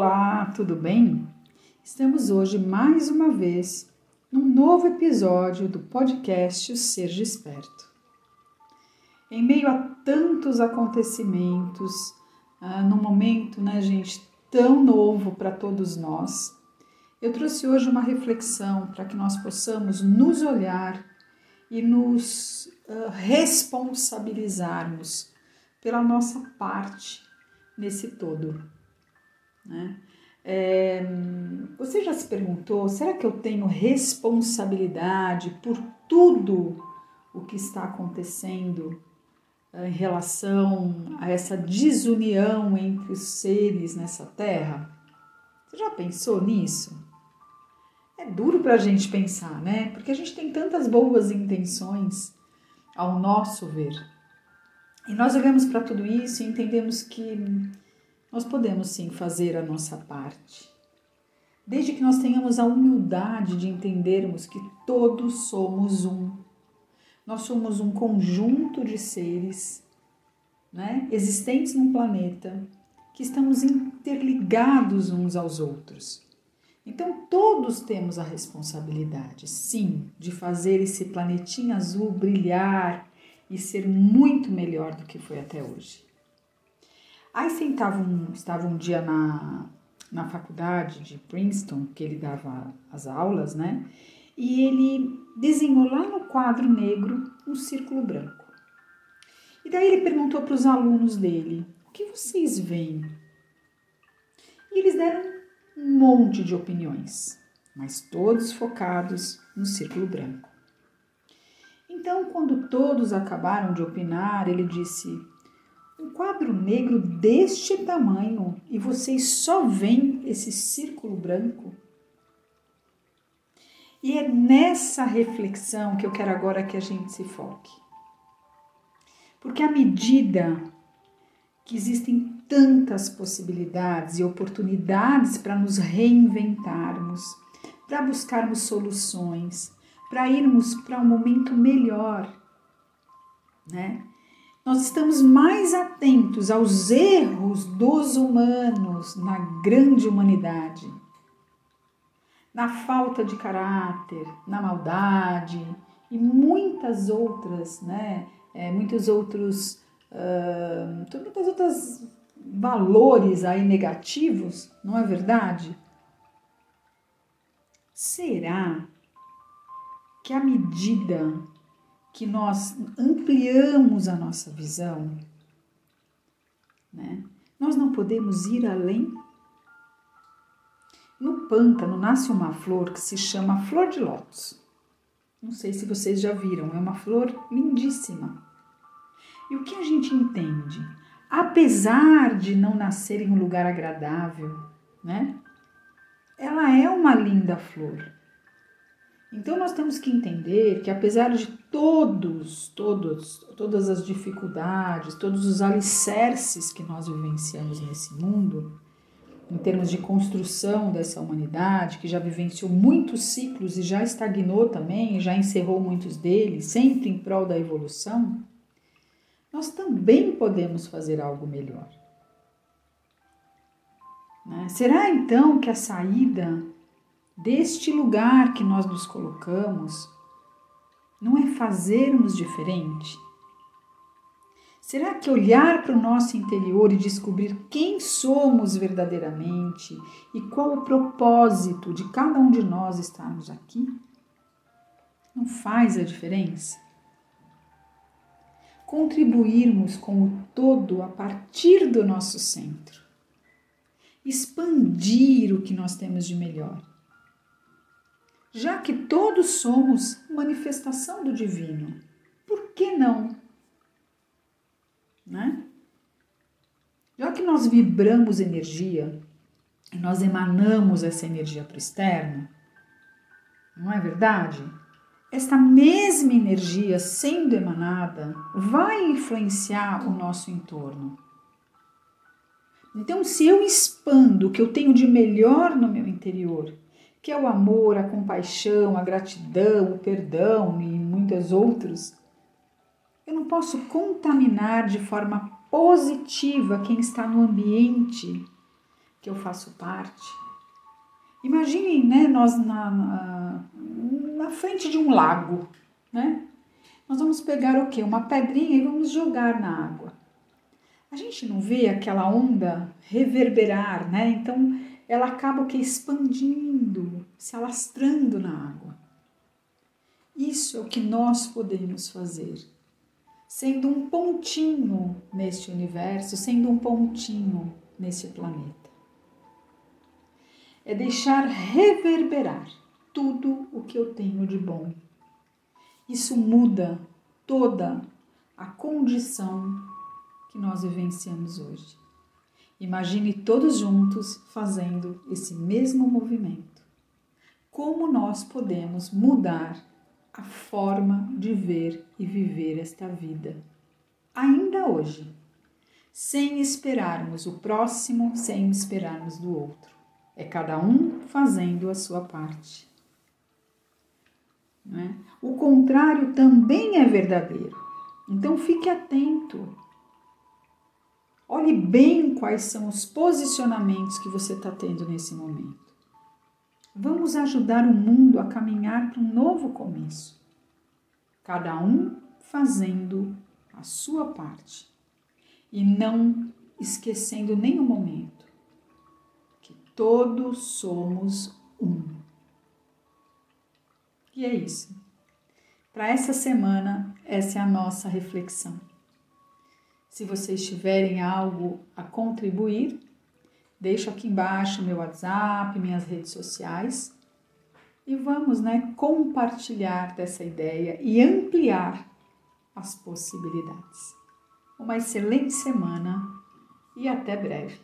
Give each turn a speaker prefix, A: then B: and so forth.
A: Olá, tudo bem? Estamos hoje mais uma vez num novo episódio do podcast O Ser Desperto. Em meio a tantos acontecimentos, ah, num momento, né, gente, tão novo para todos nós, eu trouxe hoje uma reflexão para que nós possamos nos olhar e nos uh, responsabilizarmos pela nossa parte nesse todo. Né? É, você já se perguntou: será que eu tenho responsabilidade por tudo o que está acontecendo eh, em relação a essa desunião entre os seres nessa terra? Você já pensou nisso? É duro para a gente pensar, né? Porque a gente tem tantas boas intenções ao nosso ver. E nós olhamos para tudo isso e entendemos que nós podemos sim fazer a nossa parte. Desde que nós tenhamos a humildade de entendermos que todos somos um. Nós somos um conjunto de seres né, existentes num planeta que estamos interligados uns aos outros. Então, todos temos a responsabilidade, sim, de fazer esse planetinha azul brilhar e ser muito melhor do que foi até hoje. Einstein estava um, estava um dia na, na faculdade de Princeton, que ele dava as aulas, né? E ele desenhou lá no quadro negro um círculo branco. E daí ele perguntou para os alunos dele: o que vocês veem? E eles deram um monte de opiniões, mas todos focados no círculo branco. Então, quando todos acabaram de opinar, ele disse: um quadro negro deste tamanho e vocês só veem esse círculo branco? E é nessa reflexão que eu quero agora que a gente se foque. Porque à medida que existem tantas possibilidades e oportunidades para nos reinventarmos, para buscarmos soluções, para irmos para um momento melhor, né? Nós estamos mais atentos aos erros dos humanos na grande humanidade, na falta de caráter, na maldade e muitas outras, né? É, muitos outros, uh, muitas outras valores aí negativos, não é verdade? Será que à medida que nós ampliamos a nossa visão, né? nós não podemos ir além. No pântano nasce uma flor que se chama flor de lótus. Não sei se vocês já viram, é uma flor lindíssima. E o que a gente entende? Apesar de não nascer em um lugar agradável, né? Ela é uma linda flor. Então nós temos que entender que apesar de todos, todos, todas as dificuldades, todos os alicerces que nós vivenciamos nesse mundo, em termos de construção dessa humanidade, que já vivenciou muitos ciclos e já estagnou também, já encerrou muitos deles, sempre em prol da evolução, nós também podemos fazer algo melhor. Né? Será então que a saída deste lugar que nós nos colocamos, não é fazermos diferente? Será que olhar para o nosso interior e descobrir quem somos verdadeiramente e qual o propósito de cada um de nós estarmos aqui não faz a diferença? Contribuirmos com o todo a partir do nosso centro, expandir o que nós temos de melhor já que todos somos manifestação do divino. Por que não? Né? Já que nós vibramos energia, nós emanamos essa energia para o externo, não é verdade? Esta mesma energia sendo emanada vai influenciar o nosso entorno. Então, se eu expando o que eu tenho de melhor no meu interior que é o amor, a compaixão, a gratidão, o perdão e muitos outros, eu não posso contaminar de forma positiva quem está no ambiente, que eu faço parte. Imaginem, né, nós na, na, na frente de um lago, né? Nós vamos pegar o quê? Uma pedrinha e vamos jogar na água. A gente não vê aquela onda reverberar, né? Então ela acaba que expandindo, se alastrando na água. Isso é o que nós podemos fazer, sendo um pontinho neste universo, sendo um pontinho nesse planeta. É deixar reverberar tudo o que eu tenho de bom. Isso muda toda a condição que nós vivenciamos hoje. Imagine todos juntos fazendo esse mesmo movimento. Como nós podemos mudar a forma de ver e viver esta vida, ainda hoje, sem esperarmos o próximo, sem esperarmos do outro. É cada um fazendo a sua parte. É? O contrário também é verdadeiro. Então fique atento Olhe bem quais são os posicionamentos que você está tendo nesse momento. Vamos ajudar o mundo a caminhar para um novo começo. Cada um fazendo a sua parte e não esquecendo nenhum momento que todos somos um. E é isso. Para essa semana, essa é a nossa reflexão. Se vocês tiverem algo a contribuir, deixo aqui embaixo meu WhatsApp, minhas redes sociais e vamos, né, compartilhar dessa ideia e ampliar as possibilidades. Uma excelente semana e até breve.